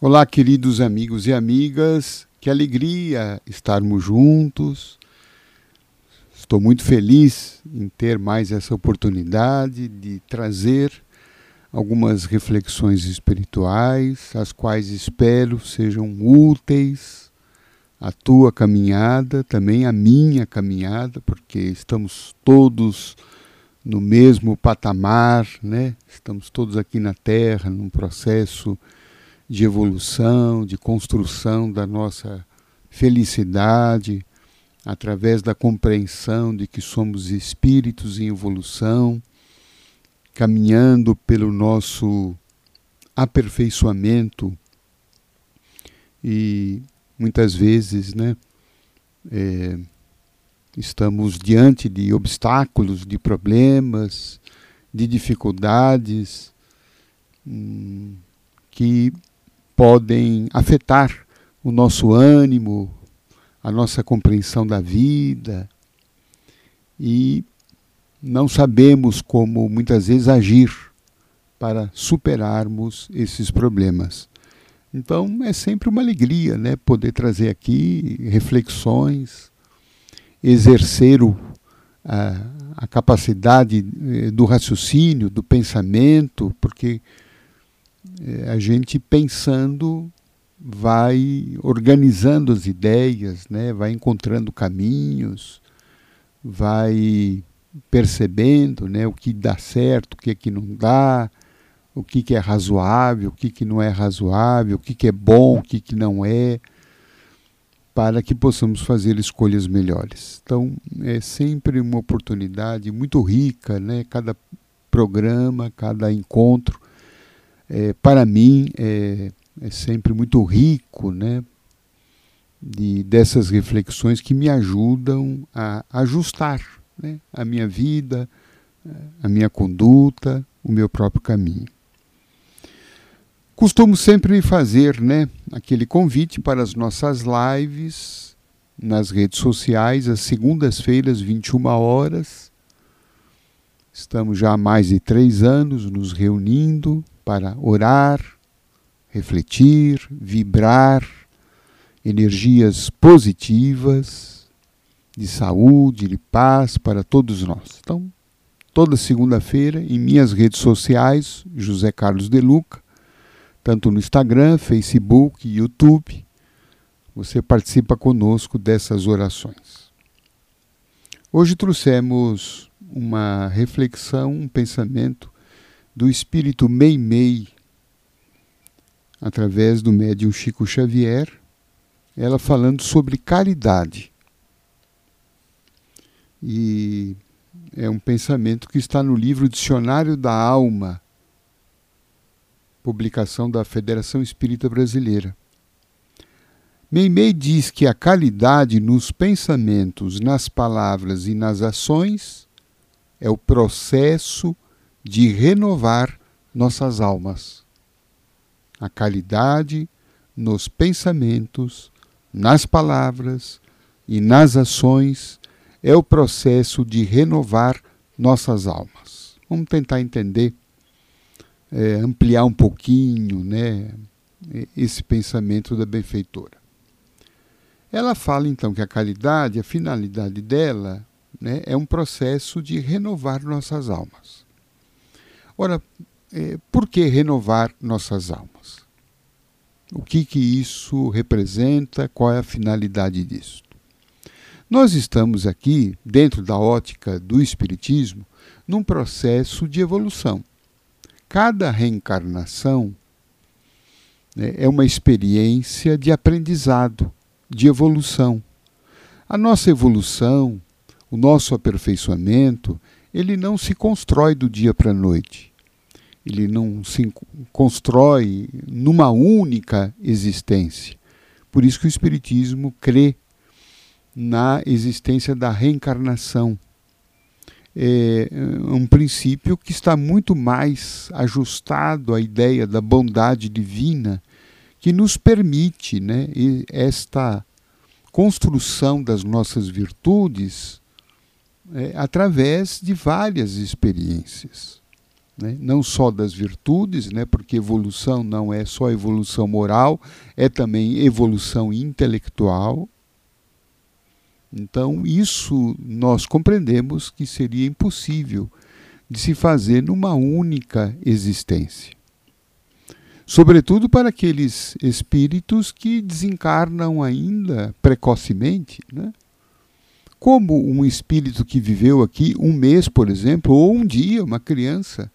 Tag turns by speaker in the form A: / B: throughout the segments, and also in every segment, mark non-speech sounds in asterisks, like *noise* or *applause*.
A: Olá, queridos amigos e amigas, que alegria estarmos juntos. Estou muito feliz em ter mais essa oportunidade de trazer algumas reflexões espirituais, as quais espero sejam úteis à tua caminhada, também à minha caminhada, porque estamos todos no mesmo patamar, né? Estamos todos aqui na Terra num processo de evolução, de construção da nossa felicidade, através da compreensão de que somos espíritos em evolução, caminhando pelo nosso aperfeiçoamento. E muitas vezes, né, é, estamos diante de obstáculos, de problemas, de dificuldades hum, que podem afetar o nosso ânimo, a nossa compreensão da vida e não sabemos como muitas vezes agir para superarmos esses problemas. Então é sempre uma alegria, né, poder trazer aqui reflexões, exercer o, a, a capacidade eh, do raciocínio, do pensamento, porque a gente pensando vai organizando as ideias, né? vai encontrando caminhos, vai percebendo né? o que dá certo, o que, é que não dá, o que, que é razoável, o que, que não é razoável, o que, que é bom, o que, que não é, para que possamos fazer escolhas melhores. Então, é sempre uma oportunidade muito rica, né? cada programa, cada encontro é, para mim é, é, sempre muito rico, né? De, dessas reflexões que me ajudam a ajustar né, a minha vida, a minha conduta, o meu próprio caminho. Costumo sempre fazer né, aquele convite para as nossas lives nas redes sociais, às segundas-feiras, 21 horas. Estamos já há mais de três anos nos reunindo para orar, refletir, vibrar energias positivas de saúde, de paz para todos nós. Então, toda segunda-feira em minhas redes sociais, José Carlos De Luca, tanto no Instagram, Facebook, YouTube, você participa conosco dessas orações. Hoje trouxemos uma reflexão, um pensamento do espírito Meimei, através do médium Chico Xavier, ela falando sobre caridade. E é um pensamento que está no livro Dicionário da Alma, publicação da Federação Espírita Brasileira. Meimei diz que a qualidade nos pensamentos, nas palavras e nas ações é o processo de renovar nossas almas. A qualidade nos pensamentos, nas palavras e nas ações é o processo de renovar nossas almas. Vamos tentar entender, é, ampliar um pouquinho né, esse pensamento da benfeitora. Ela fala então que a qualidade, a finalidade dela, né, é um processo de renovar nossas almas. Ora, é, por que renovar nossas almas? O que, que isso representa? Qual é a finalidade disso? Nós estamos aqui, dentro da ótica do Espiritismo, num processo de evolução. Cada reencarnação né, é uma experiência de aprendizado, de evolução. A nossa evolução, o nosso aperfeiçoamento, ele não se constrói do dia para a noite. Ele não se constrói numa única existência. Por isso que o Espiritismo crê na existência da reencarnação. É um princípio que está muito mais ajustado à ideia da bondade divina, que nos permite né, esta construção das nossas virtudes é, através de várias experiências. né? não só das virtudes, né? porque evolução não é só evolução moral, é também evolução intelectual. Então, isso nós compreendemos que seria impossível de se fazer numa única existência. Sobretudo para aqueles espíritos que desencarnam ainda precocemente, né? Como um espírito que viveu aqui um mês, por exemplo, ou um dia, uma criança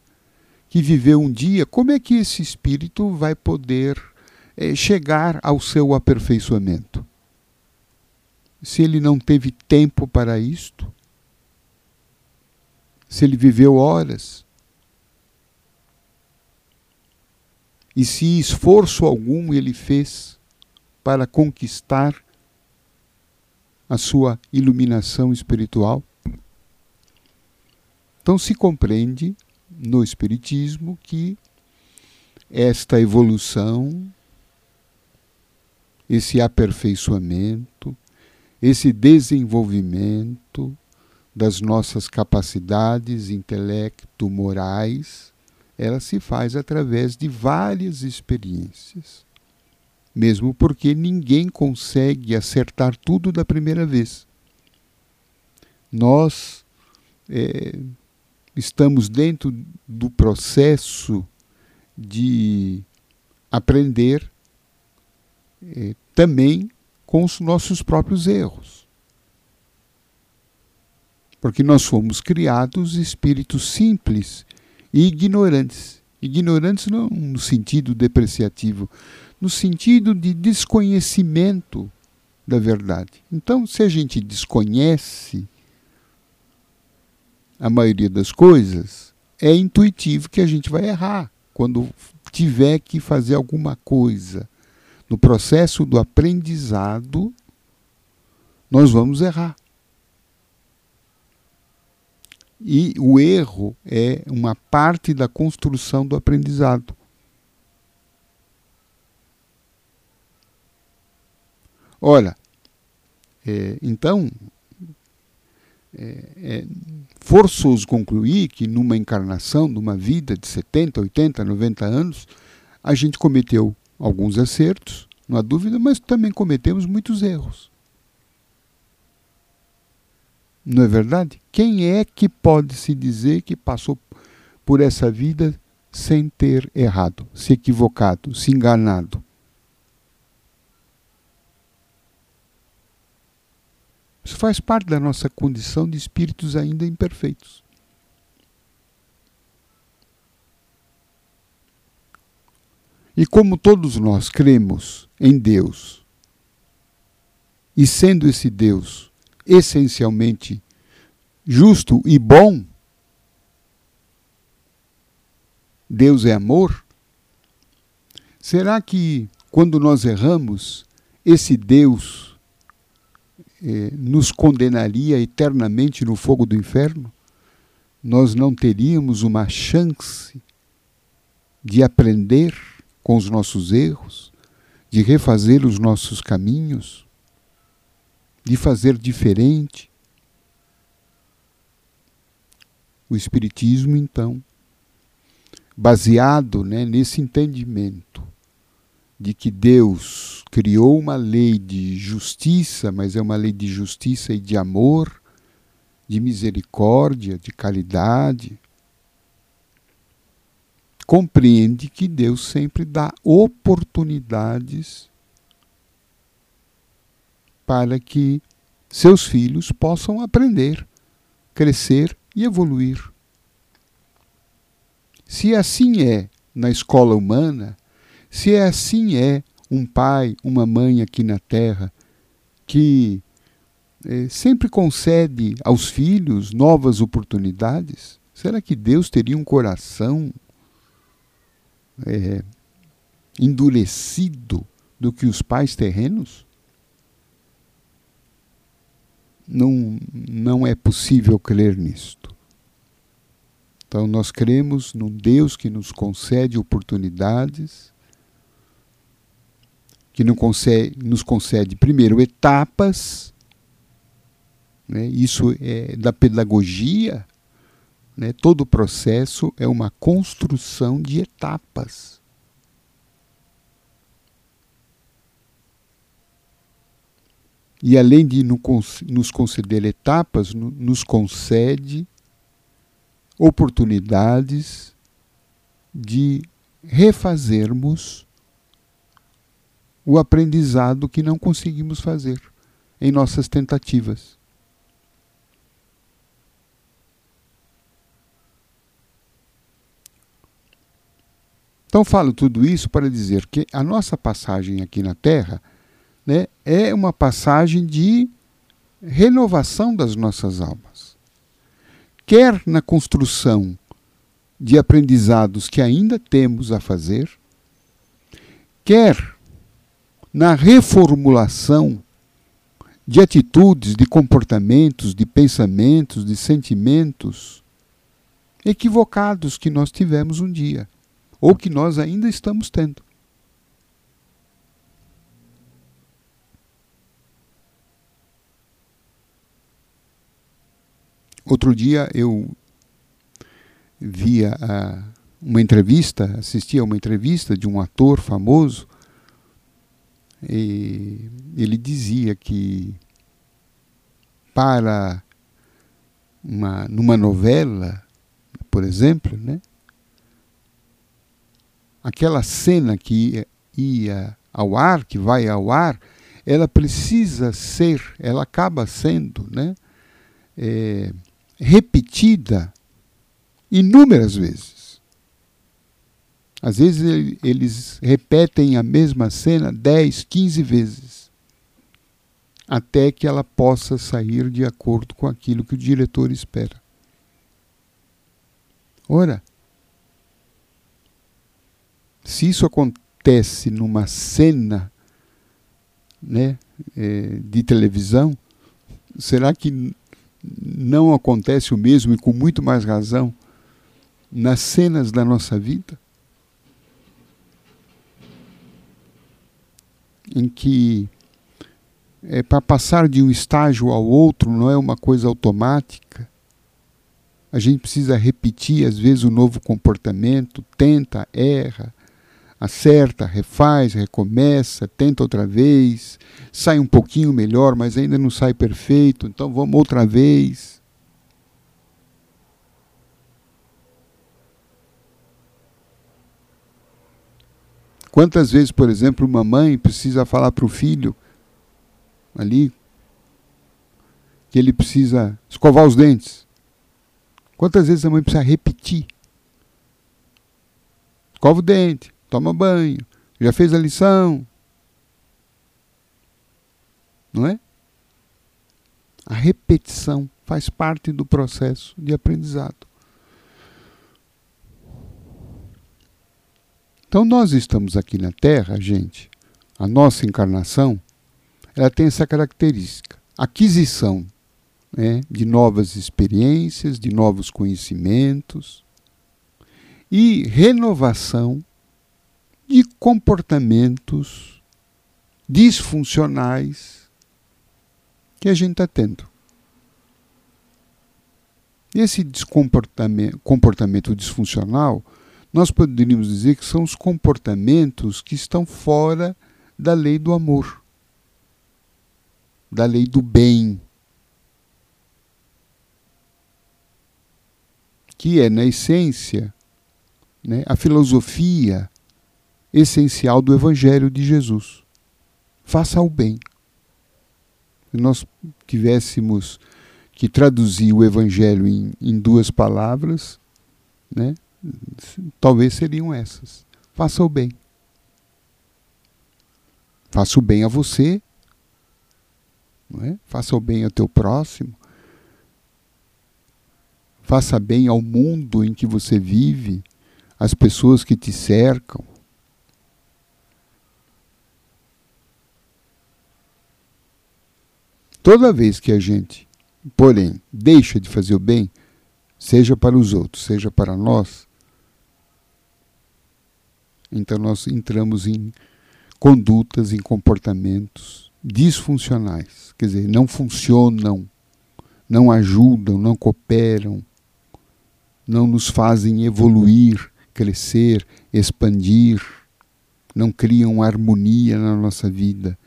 A: que viveu um dia, como é que esse espírito vai poder é, chegar ao seu aperfeiçoamento? Se ele não teve tempo para isto, se ele viveu horas, e se esforço algum ele fez para conquistar a sua iluminação espiritual. Então se compreende no Espiritismo que esta evolução, esse aperfeiçoamento, esse desenvolvimento das nossas capacidades intelecto-morais, ela se faz através de várias experiências. Mesmo porque ninguém consegue acertar tudo da primeira vez. Nós é, estamos dentro do processo de aprender é, também com os nossos próprios erros. Porque nós fomos criados espíritos simples e ignorantes. Ignorantes não no sentido depreciativo, no sentido de desconhecimento da verdade. Então, se a gente desconhece a maioria das coisas, é intuitivo que a gente vai errar quando tiver que fazer alguma coisa. No processo do aprendizado, nós vamos errar. E o erro é uma parte da construção do aprendizado. Olha, é, então, é, é forçoso concluir que numa encarnação, numa vida de 70, 80, 90 anos, a gente cometeu alguns acertos, não há dúvida, mas também cometemos muitos erros. Não é verdade? Quem é que pode se dizer que passou por essa vida sem ter errado, se equivocado, se enganado? Isso faz parte da nossa condição de espíritos ainda imperfeitos. E como todos nós cremos em Deus, e sendo esse Deus essencialmente justo e bom, Deus é amor, será que quando nós erramos, esse Deus eh, nos condenaria eternamente no fogo do inferno, nós não teríamos uma chance de aprender com os nossos erros, de refazer os nossos caminhos, de fazer diferente. O Espiritismo, então, baseado né, nesse entendimento de que Deus criou uma lei de justiça, mas é uma lei de justiça e de amor, de misericórdia, de caridade, compreende que Deus sempre dá oportunidades para que seus filhos possam aprender, crescer e evoluir. Se assim é na escola humana, se é assim é um pai, uma mãe aqui na terra que é, sempre concede aos filhos novas oportunidades, será que Deus teria um coração é, endurecido do que os pais terrenos? Não, não é possível crer nisto. Então, nós cremos num Deus que nos concede oportunidades que concede, nos concede, primeiro, etapas, né? isso é da pedagogia né, todo o processo é uma construção de etapas. E além de nos conceder etapas, nos concede oportunidades de refazermos o aprendizado que não conseguimos fazer em nossas tentativas. Então falo tudo isso para dizer que a nossa passagem aqui na Terra né, é uma passagem de renovação das nossas almas. Quer na construção de aprendizados que ainda temos a fazer, quer na reformulação de atitudes, de comportamentos, de pensamentos, de sentimentos equivocados que nós tivemos um dia ou que nós ainda estamos tendo. Outro dia eu via uh, uma entrevista, assisti a uma entrevista de um ator famoso e ele dizia que para uma numa novela, por exemplo, né, aquela cena que ia ao ar, que vai ao ar, ela precisa ser, ela acaba sendo, né, é, repetida inúmeras vezes. Às vezes eles repetem a mesma cena 10, 15 vezes, até que ela possa sair de acordo com aquilo que o diretor espera. Ora, se isso acontece numa cena né, é, de televisão, será que não acontece o mesmo e com muito mais razão nas cenas da nossa vida? Em que é, para passar de um estágio ao outro não é uma coisa automática. A gente precisa repetir, às vezes, o novo comportamento, tenta, erra, acerta, refaz, recomeça, tenta outra vez, sai um pouquinho melhor, mas ainda não sai perfeito, então vamos outra vez. Quantas vezes, por exemplo, uma mãe precisa falar para o filho ali que ele precisa escovar os dentes? Quantas vezes a mãe precisa repetir? Escova o dente, toma banho, já fez a lição. Não é? A repetição faz parte do processo de aprendizado. Então nós estamos aqui na Terra, gente, a nossa encarnação, ela tem essa característica, aquisição né, de novas experiências, de novos conhecimentos e renovação de comportamentos disfuncionais que a gente está tendo. Esse comportamento, comportamento disfuncional, nós poderíamos dizer que são os comportamentos que estão fora da lei do amor, da lei do bem, que é, na essência, né, a filosofia essencial do Evangelho de Jesus. Faça o bem. Se nós tivéssemos que traduzir o Evangelho em, em duas palavras, né, talvez seriam essas. Faça o bem. Faça o bem a você, não é? faça o bem ao teu próximo, faça bem ao mundo em que você vive, às pessoas que te cercam. Toda vez que a gente, porém, deixa de fazer o bem, seja para os outros, seja para nós, então nós entramos em condutas, em comportamentos disfuncionais, quer dizer, não funcionam, não ajudam, não cooperam, não nos fazem evoluir, crescer, expandir, não criam harmonia na nossa vida,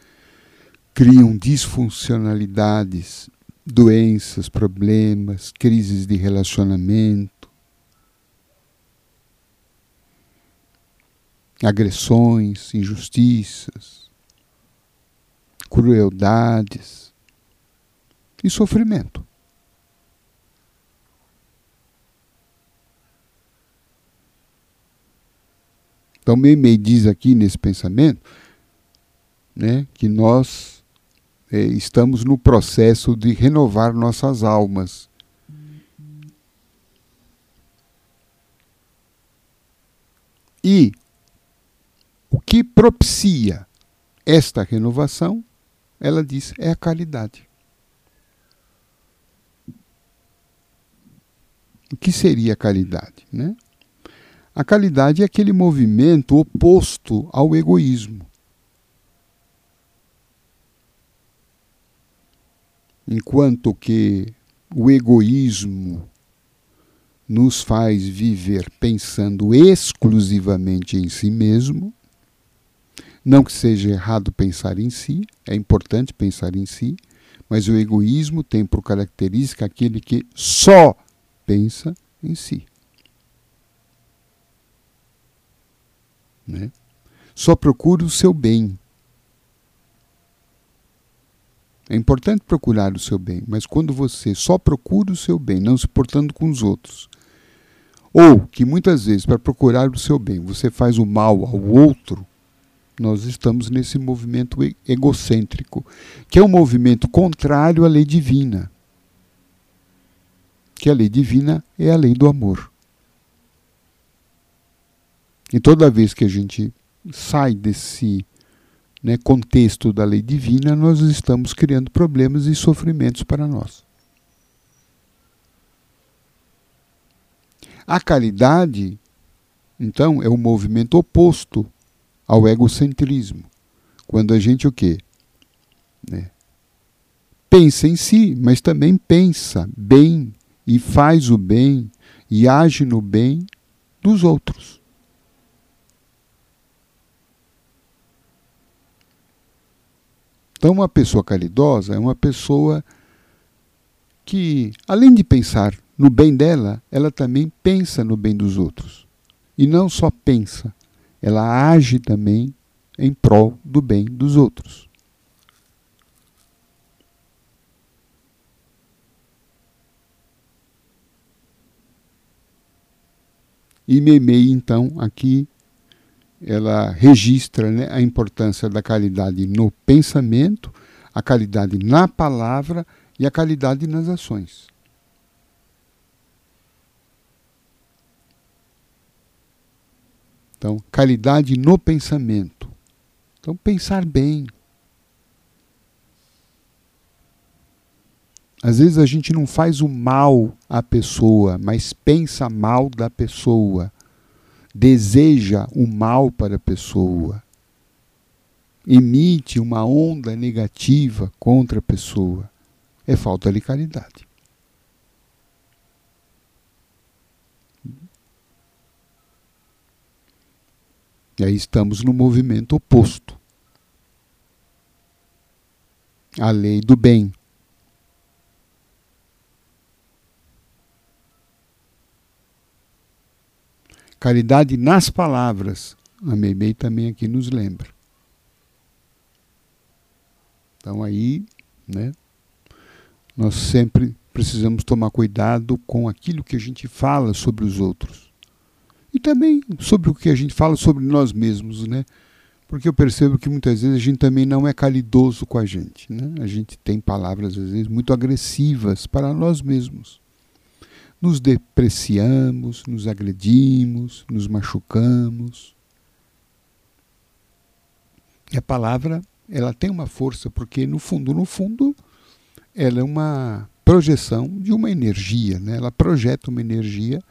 A: criam disfuncionalidades, doenças, problemas, crises de relacionamento, agressões, injustiças, crueldades e sofrimento. Então, Meimei diz aqui nesse pensamento né, que nós é, estamos no processo de renovar nossas almas. E o que propicia esta renovação, ela diz, é a caridade. O que seria a caridade? Né? A caridade é aquele movimento oposto ao egoísmo. Enquanto que o egoísmo nos faz viver pensando exclusivamente em si mesmo, não que seja errado pensar em si, é importante pensar em si, mas o egoísmo tem por característica aquele que só pensa em si. Né? Só procure o seu bem. É importante procurar o seu bem, mas quando você só procura o seu bem, não se portando com os outros, ou que muitas vezes para procurar o seu bem você faz o mal ao outro, nós estamos nesse movimento egocêntrico, que é um movimento contrário à lei divina. Que a lei divina é a lei do amor. E toda vez que a gente sai desse né, contexto da lei divina, nós estamos criando problemas e sofrimentos para nós. A caridade, então, é o movimento oposto ao egocentrismo. Quando a gente o quê? Né? Pensa em si, mas também pensa bem e faz o bem e age no bem dos outros. Então, uma pessoa caridosa é uma pessoa que, além de pensar no bem dela, ela também pensa no bem dos outros. E não só pensa, ela age também em prol do bem dos outros. E Memei, então, aqui ela registra né, a importância da caridade no pensamento, a caridade na palavra e a caridade nas ações. Então, caridade no pensamento. Então, pensar bem. Às vezes a gente não faz o mal à pessoa, mas pensa mal da pessoa deseja o mal para a pessoa, emite uma onda negativa contra a pessoa, é falta de caridade. E aí estamos no movimento oposto. A lei do bem. Caridade nas palavras. A Meimei também aqui nos lembra. Então aí, né, nós sempre precisamos tomar cuidado com aquilo que a gente fala sobre os outros. E também sobre o que a gente fala sobre nós mesmos, né? Porque eu percebo que muitas vezes a gente também não é caridoso com a gente, né? A gente tem palavras às vezes muito agressivas para nós mesmos nos depreciamos, nos agredimos, nos machucamos. E a palavra, ela tem uma força porque no fundo, no fundo, ela é uma projeção de uma energia, né? Ela projeta uma energia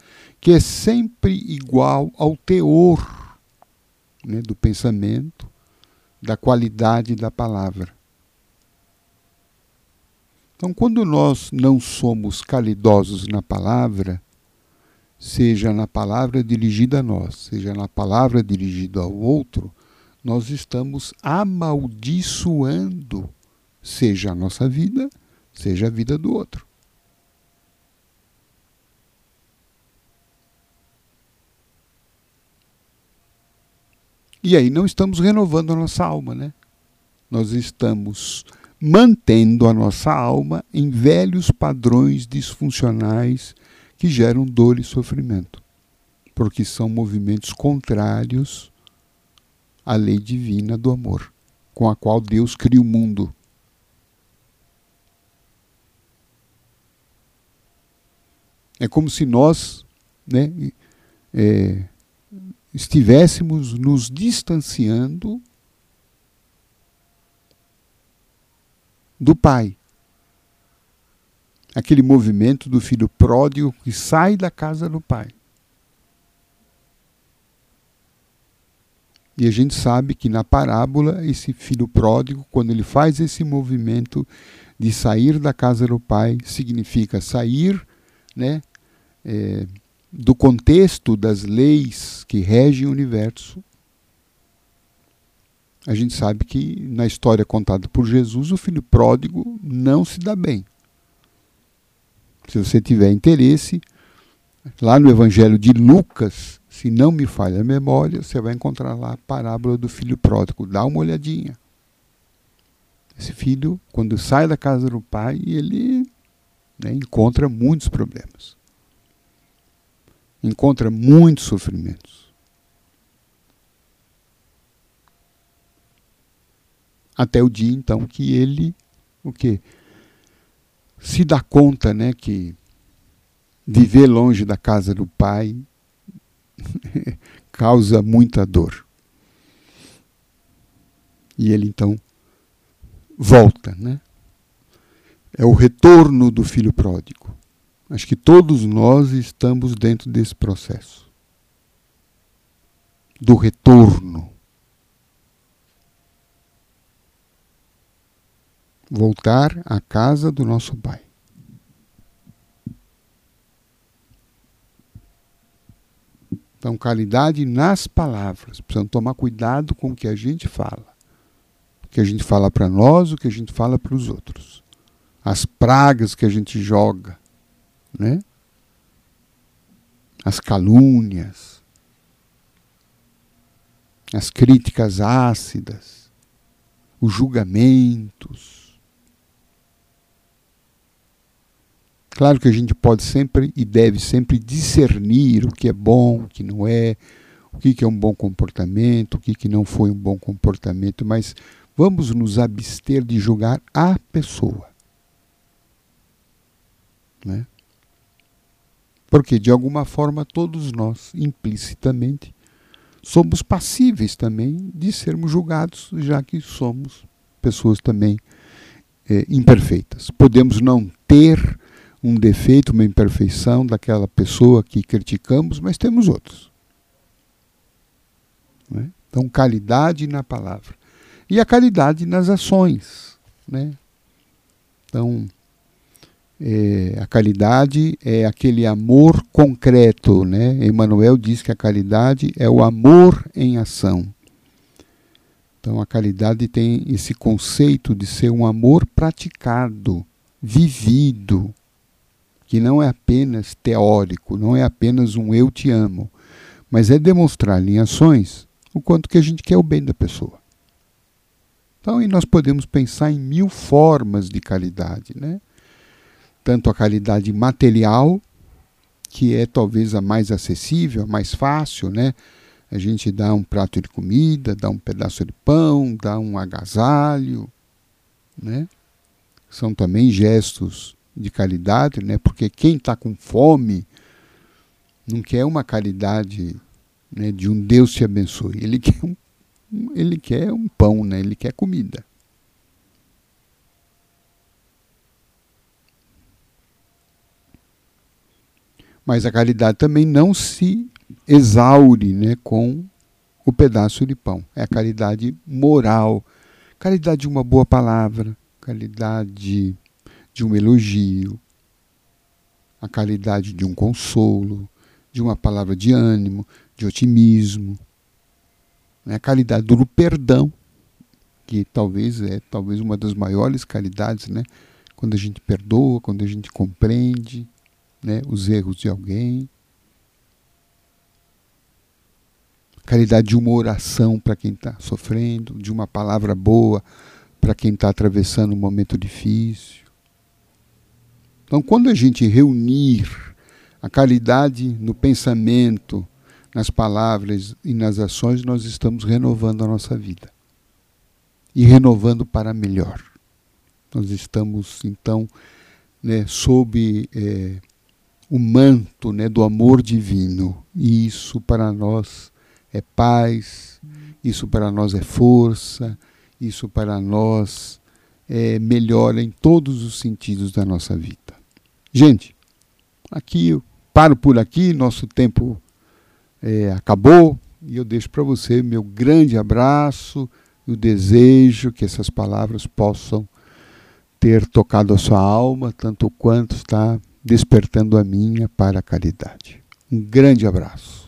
A: que é sempre igual ao teor né, do pensamento, da qualidade da palavra. Então, quando nós não somos calidosos na palavra, seja na palavra dirigida a nós, seja na palavra dirigida ao outro, nós estamos amaldiçoando, seja a nossa vida, seja a vida do outro. E aí não estamos renovando a nossa alma, né? Nós estamos mantendo a nossa alma em velhos padrões disfuncionais que geram dor e sofrimento, porque são movimentos contrários à lei divina do amor, com a qual Deus cria o mundo. É como se nós né, é, estivéssemos nos distanciando do Pai. Aquele movimento do filho pródigo que sai da casa do Pai. E a gente sabe que na parábola, esse filho pródigo, quando ele faz esse movimento de sair da casa do pai, significa sair né, é, do contexto das leis que regem o universo, a gente sabe que na história contada por Jesus, o filho pródigo não se dá bem. Se você tiver interesse, lá no Evangelho de Lucas, se não me falha a memória, você vai encontrar lá a parábola do filho pródigo. Dá uma olhadinha. Esse filho, quando sai da casa do pai, ele né, encontra muitos problemas encontra muitos sofrimentos. Até o dia então que ele o que se dá conta, né, que viver longe da casa do pai *laughs* causa muita dor. E ele então volta, né? É o retorno do filho pródigo. Acho que todos nós estamos dentro desse processo do retorno. Voltar à casa do nosso Pai. Então, qualidade nas palavras. Precisamos tomar cuidado com o que a gente fala. O que a gente fala para nós, o que a gente fala para os outros. As pragas que a gente joga né? as calúnias, as críticas ácidas, os julgamentos. Claro que a gente pode sempre e deve sempre discernir o que é bom, o que não é, o que é um bom comportamento, o que não foi um bom comportamento, mas vamos nos abster de julgar a pessoa. Né? Porque, de alguma forma, todos nós, implicitamente, somos passíveis também de sermos julgados, já que somos pessoas também é, imperfeitas. Podemos não ter um defeito, uma imperfeição daquela pessoa que criticamos, mas temos outros. Né? Então, qualidade na palavra. E a qualidade nas ações. Né? Então, é, a caridade é aquele amor concreto, né? Emmanuel diz que a caridade é o amor em ação. Então a caridade tem esse conceito de ser um amor praticado, vivido, que não é apenas teórico, não é apenas um eu te amo, mas é demonstrar em ações o quanto que a gente quer o bem da pessoa. Então, e nós podemos pensar em mil formas de caridade, né? Tanto a qualidade material, que é talvez a mais acessível, a mais fácil, né? A gente dá um prato de comida, dá um pedaço de pão, dá um agasalho, né? São também gestos de caridade, né? Porque quem está com fome não quer uma caridade né, de um Deus te abençoe. Ele quer um, ele quer um pão, né? Ele quer comida. Mas a caridade também não se exaure né, com o pedaço de pão. É a caridade moral, caridade de uma boa palavra, caridade de um elogio, a caridade de um consolo, de uma palavra de ânimo, de otimismo. Né? A caridade do perdão, que talvez é talvez uma das maiores caridades, né? quando a gente perdoa, quando a gente compreende né? os erros de alguém. Caridade de uma oração para quem está sofrendo, de uma palavra boa para quem está atravessando um momento difícil. Então, quando a gente reunir a caridade no pensamento, nas palavras e nas ações, nós estamos renovando a nossa vida. E renovando para melhor. Nós estamos, então, né, sob é, o manto né, do amor divino. E isso para nós é paz, isso para nós é força, isso para nós é melhora em todos os sentidos da nossa vida. Gente, aqui eu paro por aqui, nosso tempo é, acabou e eu deixo para você meu grande abraço e o desejo que essas palavras possam ter tocado a sua alma, tanto quanto está despertando a minha para a caridade. Um grande abraço.